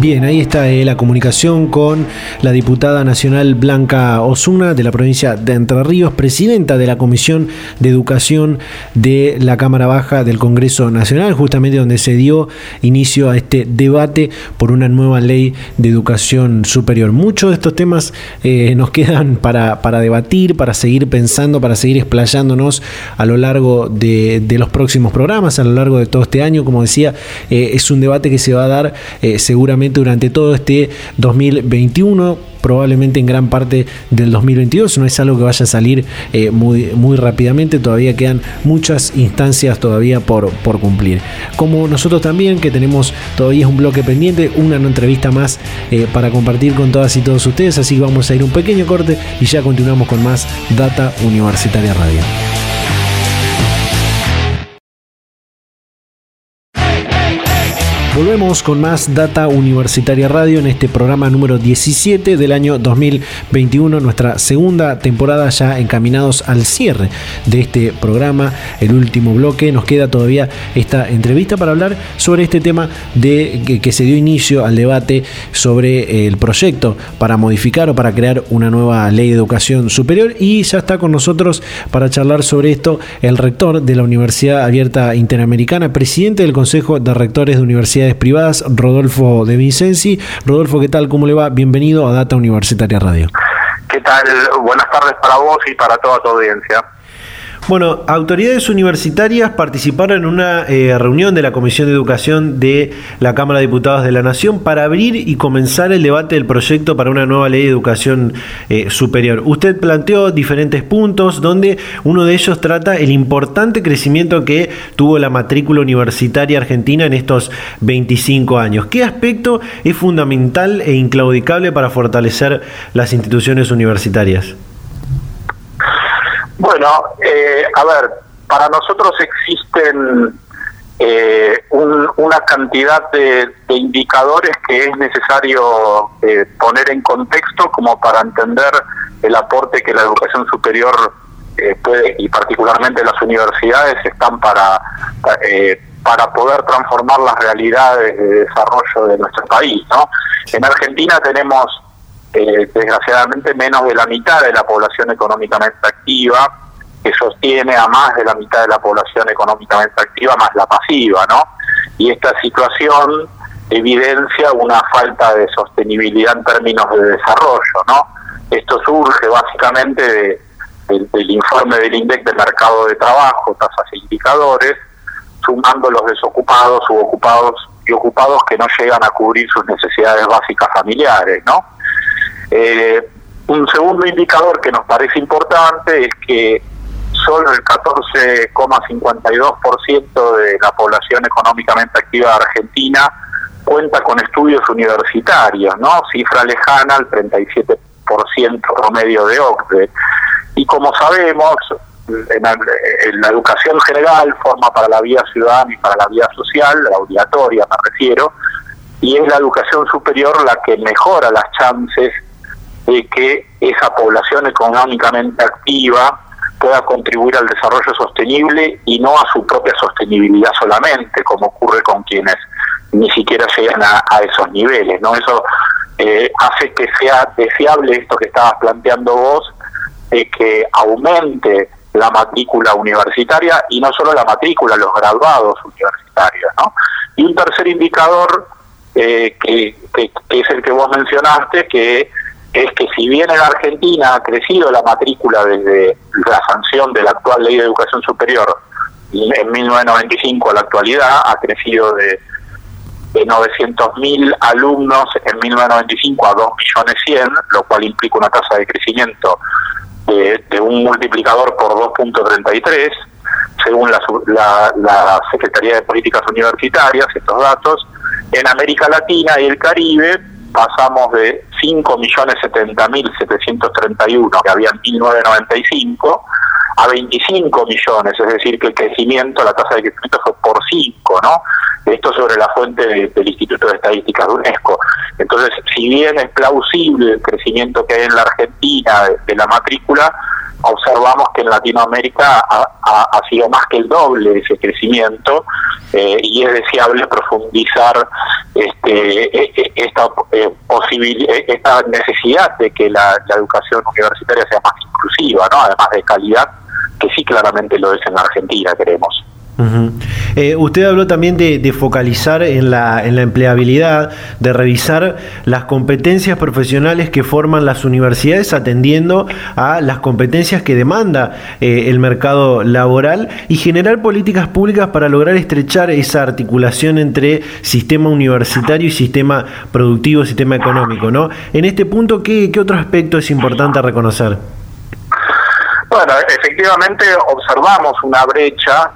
Bien, ahí está eh, la comunicación con la diputada nacional Blanca Osuna de la provincia de Entre Ríos, presidenta de la Comisión de Educación de la Cámara Baja del Congreso Nacional, justamente donde se dio inicio a este debate por una nueva ley de educación superior. Muchos de estos temas eh, nos quedan para, para, debatir, para seguir pensando, para seguir explayándonos a lo largo de, los próximos programas, a lo largo de todo este año. Como decía, eh, es un debate que se va a dar seguramente durante todo este 2021 probablemente en gran parte del 2022. No es algo que vaya a salir eh, muy, muy rápidamente, todavía quedan muchas instancias todavía por, por cumplir. Como nosotros también, que tenemos todavía un bloque pendiente, una entrevista más eh, para compartir con todas y todos ustedes, así que vamos a ir un pequeño corte y ya continuamos con más Data Universitaria Radio. Volvemos con más Data Universitaria Radio en este programa número 17 del año 2021, nuestra segunda temporada ya encaminados al cierre de este programa, el último bloque. Nos queda todavía esta entrevista para hablar sobre este tema de que, se dio inicio al debate sobre el proyecto para modificar o para crear una nueva ley de educación superior y ya está con nosotros para charlar sobre esto el rector de la Universidad Abierta Interamericana, presidente del Consejo de Rectores de Universidades privadas, Rodolfo de Vincenzi. Rodolfo, ¿qué tal? ¿Cómo le va? Bienvenido a Data Universitaria Radio. ¿Qué tal? Buenas tardes para vos y para toda tu audiencia. Bueno, autoridades universitarias participaron en una eh, reunión de la Comisión de Educación de la Cámara de Diputados de la Nación para abrir y comenzar el debate del proyecto para una nueva ley de educación eh, superior. Usted planteó diferentes puntos donde uno de ellos trata el importante crecimiento que tuvo la matrícula universitaria argentina en estos 25 años. ¿Qué aspecto es fundamental e inclaudicable para fortalecer las instituciones universitarias? Bueno, eh, a ver, para nosotros existen eh, una cantidad de, indicadores que es necesario eh, poner en contexto como para entender el aporte que la educación superior puede, y particularmente las universidades, están para, para poder transformar las realidades de desarrollo de nuestro país. ¿no? En Argentina tenemos eh, desgraciadamente menos de la mitad de la población económicamente activa, que sostiene a más de la mitad de la población económicamente activa, más la pasiva, ¿no? Y esta situación evidencia una falta de sostenibilidad en términos de desarrollo, ¿no? Esto surge básicamente del informe del INDEC de mercado de trabajo, tasas e indicadores, sumando los desocupados, subocupados y ocupados que no llegan a cubrir sus necesidades básicas familiares, ¿no? Eh, un segundo indicador que nos parece importante es que solo el 14,52% de la población económicamente activa de Argentina cuenta con estudios universitarios, ¿no? Cifra lejana al 37% promedio de OCDE. Y como sabemos, en la, en la, educación general forma para la vida ciudadana y para la vida social, la obligatoria me refiero, y es la educación superior la que mejora las chances de que esa población económicamente activa pueda contribuir al desarrollo sostenible y no a su propia sostenibilidad solamente, como ocurre con quienes ni siquiera llegan a, esos niveles. no Eso eh, hace que sea deseable esto que estabas planteando vos, de que aumente la matrícula universitaria y no solo la matrícula, los graduados universitarios. ¿no? Y un tercer indicador eh, que, es el que vos mencionaste, que es que si bien en Argentina ha crecido la matrícula desde la sanción de la actual ley de educación superior en 1995 a la actualidad, ha crecido de, de 900.000 alumnos en 1995 a 2.100.000, lo cual implica una tasa de crecimiento de, de un multiplicador por 2.33, según la, la, la Secretaría de Políticas Universitarias, estos datos. En América Latina y el Caribe pasamos de 5.070.731 que había en 1995 a 25 millones, es decir, que el crecimiento, la tasa de crecimiento fue por 5, ¿no? Esto sobre la fuente del Instituto de Estadísticas de UNESCO. Entonces, si bien es plausible el crecimiento que hay en la Argentina de la matrícula, observamos que en Latinoamérica ha, sido más que el doble ese crecimiento eh, y es deseable profundizar este, e, e, esta, eh, e, esta necesidad de que la, la, educación universitaria sea más inclusiva, ¿no? además de calidad, que sí claramente lo es en Argentina, creemos. Eh, usted habló también de, focalizar en la, en la, empleabilidad, de revisar las competencias profesionales que forman las universidades atendiendo a las competencias que demanda eh, el mercado laboral y generar políticas públicas para lograr estrechar esa articulación entre sistema universitario y sistema productivo, sistema económico. ¿no? En este punto, ¿qué, qué otro aspecto es importante reconocer? Bueno, efectivamente observamos una brecha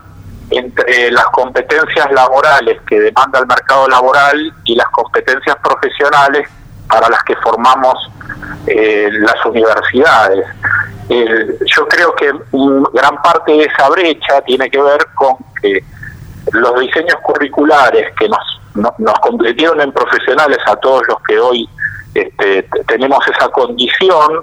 entre las competencias laborales que demanda el mercado laboral y las competencias profesionales para las que formamos eh, las universidades. yo creo que gran parte de esa brecha tiene que ver con que los diseños curriculares que nos, nos convirtieron en profesionales a todos los que hoy este, tenemos esa condición,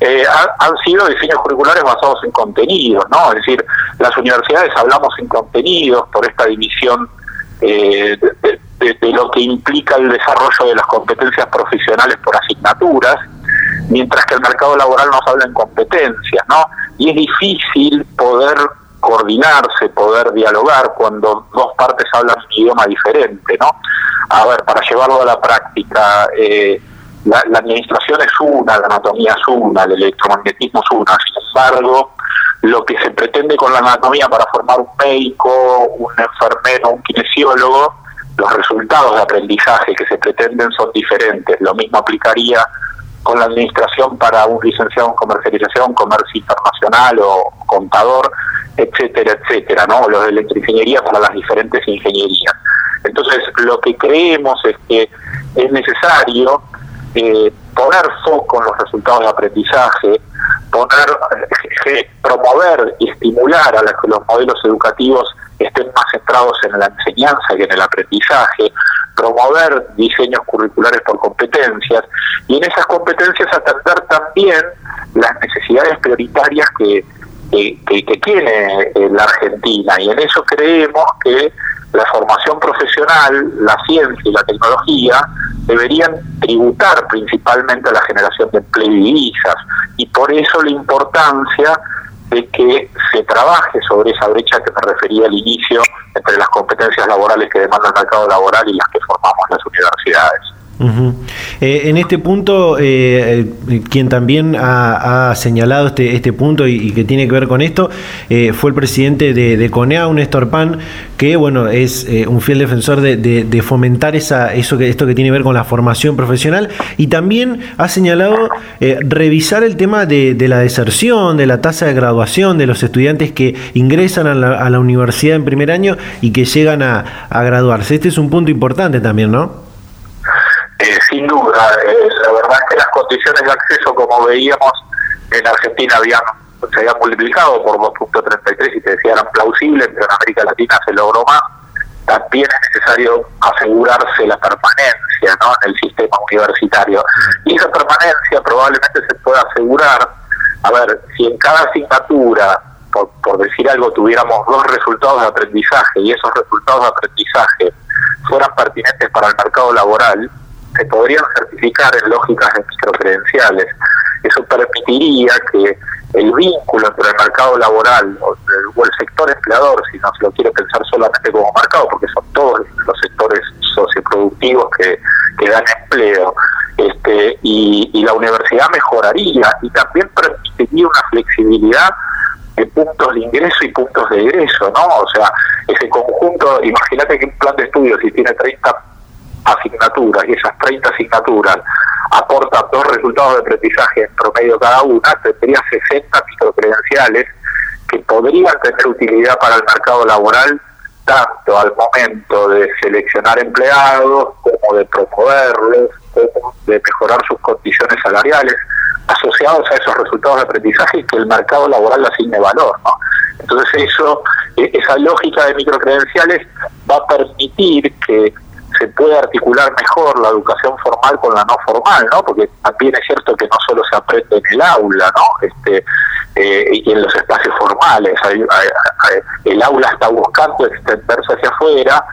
eh, han sido diseños curriculares basados en contenidos, ¿no? Es decir, las universidades hablamos en contenidos por esta división eh, de, lo que implica el desarrollo de las competencias profesionales por asignaturas, mientras que el mercado laboral nos habla en competencias, ¿no? Y es difícil poder coordinarse, poder dialogar cuando dos partes hablan un idioma diferente, ¿no? A ver, para llevarlo a la práctica, eh, la, administración es una, la anatomía es una, el electromagnetismo es una. Sin embargo, lo que se pretende con la anatomía para formar un médico, un enfermero, un kinesiólogo, los resultados de aprendizaje que se pretenden son diferentes. Lo mismo aplicaría con la administración para un licenciado en comercialización, comercio internacional o contador, etcétera, etcétera, ¿no? Los de electroingeniería para las diferentes ingenierías. Entonces, lo que creemos es que es necesario eh, poner foco en los resultados de aprendizaje, poner, eh, promover y estimular a que los modelos educativos estén más centrados en la enseñanza que en el aprendizaje, promover diseños curriculares por competencias y en esas competencias atender también las necesidades prioritarias que, que tiene eh, la Argentina. Y en eso creemos que la formación profesional, la ciencia y la tecnología deberían tributar principalmente a la generación de empleo y por eso la importancia de que se trabaje sobre esa brecha que me refería al inicio entre las competencias laborales que demanda el mercado laboral y las que formamos las universidades. Eh, en este punto, eh, eh, quien también ha, señalado este, este punto y, que tiene que ver con esto fue el presidente de, de CONEA, Néstor Pan, que bueno es un fiel defensor de, fomentar esa, eso que, esto que tiene que ver con la formación profesional y también ha señalado revisar el tema de, la deserción, de la tasa de graduación de los estudiantes que ingresan a la, universidad en primer año y que llegan a, a graduarse. Este es un punto importante también, ¿no? Eh, sin duda, eh, la verdad es que las condiciones de acceso, como veíamos en Argentina, habían se habían multiplicado por 2.33 y te decía eran plausibles, pero en América Latina se logró más. También es necesario asegurarse la permanencia ¿no? en el sistema universitario. Y esa permanencia probablemente se pueda asegurar, a ver, si en cada asignatura, por, por decir algo, tuviéramos dos resultados de aprendizaje y esos resultados de aprendizaje fueran pertinentes para el mercado laboral, se podrían certificar en lógicas de microcredenciales. Eso permitiría que el vínculo entre el mercado laboral o el, sector empleador, si no se lo quiere pensar solamente como mercado, porque son todos los sectores socioproductivos que, que dan empleo, este, y, y la universidad mejoraría y también permitiría una flexibilidad de puntos de ingreso y puntos de egreso, ¿no? O sea, ese conjunto, imagínate que un plan de estudios, si tiene 30 asignaturas y esas 30 asignaturas aportan dos resultados de aprendizaje en promedio cada una, tendría 60 microcredenciales que podrían tener utilidad para el mercado laboral tanto al momento de seleccionar empleados como de promoverlos, como de mejorar sus condiciones salariales. asociados a esos resultados de aprendizaje y que el mercado laboral asigne valor. ¿no? Entonces eso, e, esa lógica de microcredenciales va a permitir que se pueda articular mejor la educación formal con la no formal, ¿no? Porque también es cierto que no solo se aprende en el aula, ¿no? Este, eh, y en los espacios formales. el aula está buscando extenderse hacia afuera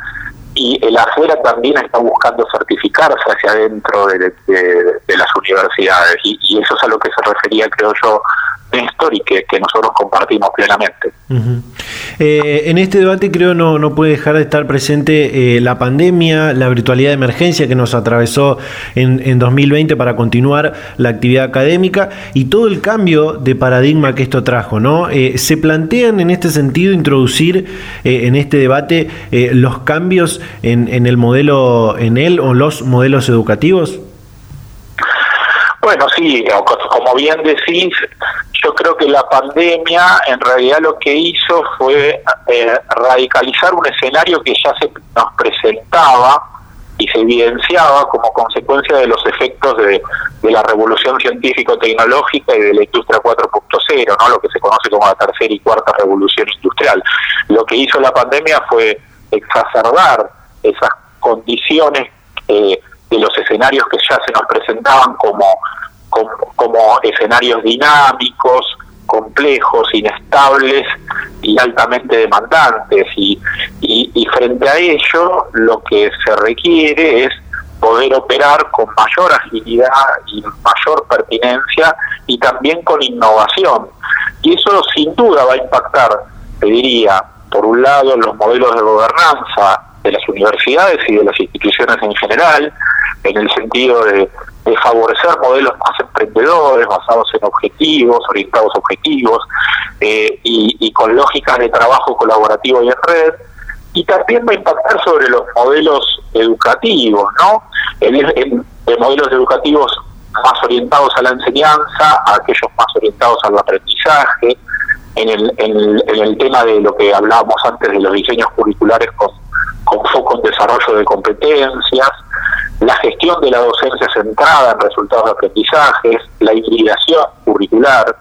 y el afuera también está buscando certificarse hacia adentro de, las universidades y, y, eso es a lo que se refería creo yo Néstor y que, nosotros compartimos plenamente. Eh, en este debate creo no, no puede dejar de estar presente eh, la pandemia, la virtualidad de emergencia que nos atravesó en, en 2020 para continuar la actividad académica y todo el cambio de paradigma que esto trajo. ¿no? Eh, ¿Se plantean en este sentido introducir en este debate los cambios en, en el modelo, en él o los modelos educativos? Bueno, sí, como bien decís, yo creo que la pandemia en realidad lo que hizo fue eh, radicalizar un escenario que ya se nos presentaba y se evidenciaba como consecuencia de los efectos de, la revolución científico-tecnológica y de la industria 4.0, ¿no? lo que se conoce como la tercera y cuarta revolución industrial. Lo que hizo la pandemia fue exacerbar esas condiciones eh, de los escenarios que ya se nos presentaban como como, escenarios dinámicos, complejos, inestables y altamente demandantes. Y, y, frente a ello, lo que se requiere es poder operar con mayor agilidad y mayor pertinencia y también con innovación. Y eso sin duda va a impactar, te diría, por un lado, los modelos de gobernanza de las universidades y de las instituciones en general, en el sentido de de favorecer modelos más emprendedores, basados en objetivos, orientados a objetivos, eh, y, con lógicas de trabajo colaborativo y en red, y también va a impactar sobre los modelos educativos, ¿no? En, modelos educativos más orientados a la enseñanza, a aquellos más orientados al aprendizaje, en el, en el, tema de lo que hablábamos antes de los diseños curriculares con foco en desarrollo de competencias, la gestión de la docencia centrada en resultados de aprendizajes, la hibridación curricular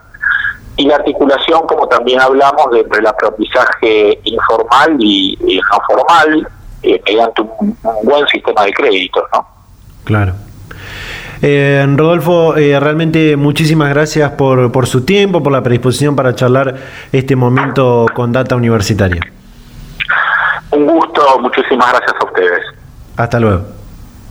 y la articulación, como también hablamos, entre el aprendizaje informal y, no formal eh, mediante un, buen sistema de créditos, ¿no? Claro. Eh, Rodolfo, eh, realmente muchísimas gracias por, por su tiempo, por la predisposición para charlar este momento con Data Universitaria. Un gusto, muchísimas gracias a ustedes. Hasta luego.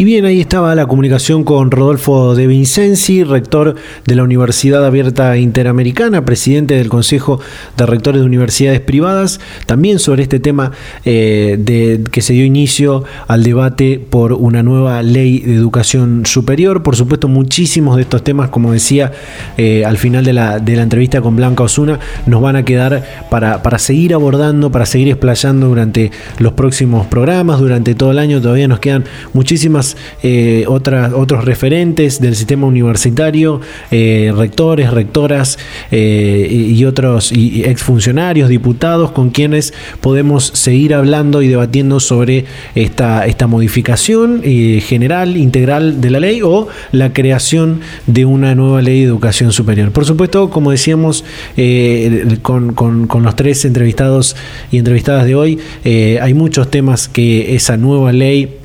Y bien, ahí estaba la comunicación con Rodolfo de Vincenzi, rector de la Universidad Abierta Interamericana, presidente del Consejo de Rectores de Universidades Privadas, también sobre este tema eh, de que se dio inicio al debate por una nueva ley de educación superior. Por supuesto, muchísimos de estos temas, como decía eh, al final de la, de la entrevista con Blanca Osuna, nos van a quedar para, para seguir abordando, para seguir explayando durante los próximos programas, durante todo el año. Todavía nos quedan muchísimas eh, otras, otros referentes del sistema universitario, eh, rectores, rectoras eh, y otros y exfuncionarios, diputados, con quienes podemos seguir hablando y debatiendo sobre esta, esta modificación general, integral de la ley o la creación de una nueva ley de educación superior. Por supuesto, como decíamos con, con, los tres entrevistados y entrevistadas de hoy, hay muchos temas que esa nueva ley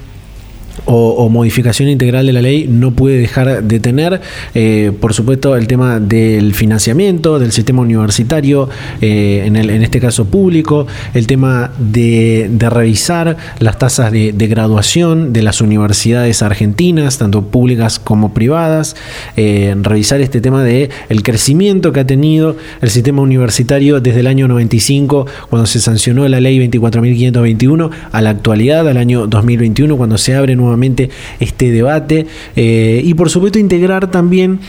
o, modificación integral de la ley no puede dejar de tener, eh, por supuesto, el tema del financiamiento del sistema universitario, eh, en, el, en, este caso público, el tema de, revisar las tasas de, graduación de las universidades argentinas, tanto públicas como privadas, eh, revisar este tema de el crecimiento que ha tenido el sistema universitario desde el año 95, cuando se sancionó la ley 24.521, a la actualidad, al año 2021, cuando se abre nuevamente este debate eh, y por supuesto integrar también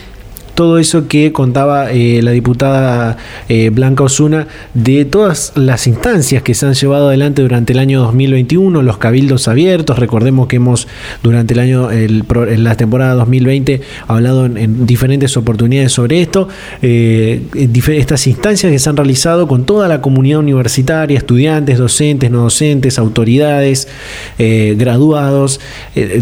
todo eso que contaba eh, la diputada eh, Blanca Osuna de todas las instancias que se han llevado adelante durante el año 2021, los cabildos abiertos, recordemos que hemos durante el año, en la temporada 2020, hablado en, diferentes oportunidades sobre esto, eh, estas instancias que se han realizado con toda la comunidad universitaria, estudiantes, docentes, no docentes, autoridades, graduados,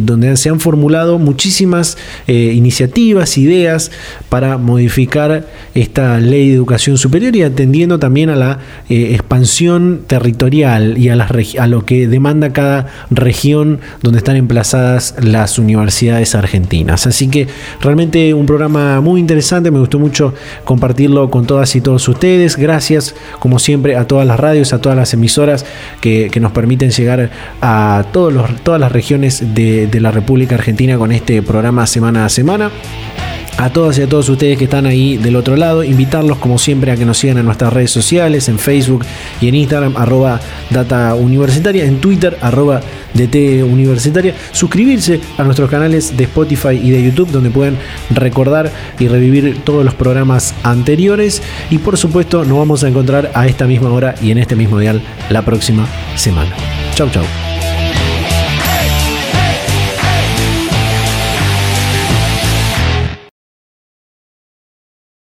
donde se han formulado muchísimas iniciativas, ideas, para modificar esta ley de educación superior y atendiendo también a la eh, expansión territorial y a, a lo que demanda cada región donde están emplazadas las universidades argentinas. Así que realmente un programa muy interesante, me gustó mucho compartirlo con todas y todos ustedes. Gracias, como siempre, a todas las radios, a todas las emisoras que, nos permiten llegar a todos los, todas las regiones de la República Argentina con este programa semana a semana a todas y a todos ustedes que están ahí del otro lado, invitarlos como siempre a que nos sigan en nuestras redes sociales, en Facebook y en Instagram, arroba data universitaria, en Twitter, arroba DT universitaria, suscribirse a nuestros canales de Spotify y de YouTube, donde pueden recordar y revivir todos los programas anteriores. Y por supuesto, nos vamos a encontrar a esta misma hora y en este mismo dial la próxima semana. Chau, chau.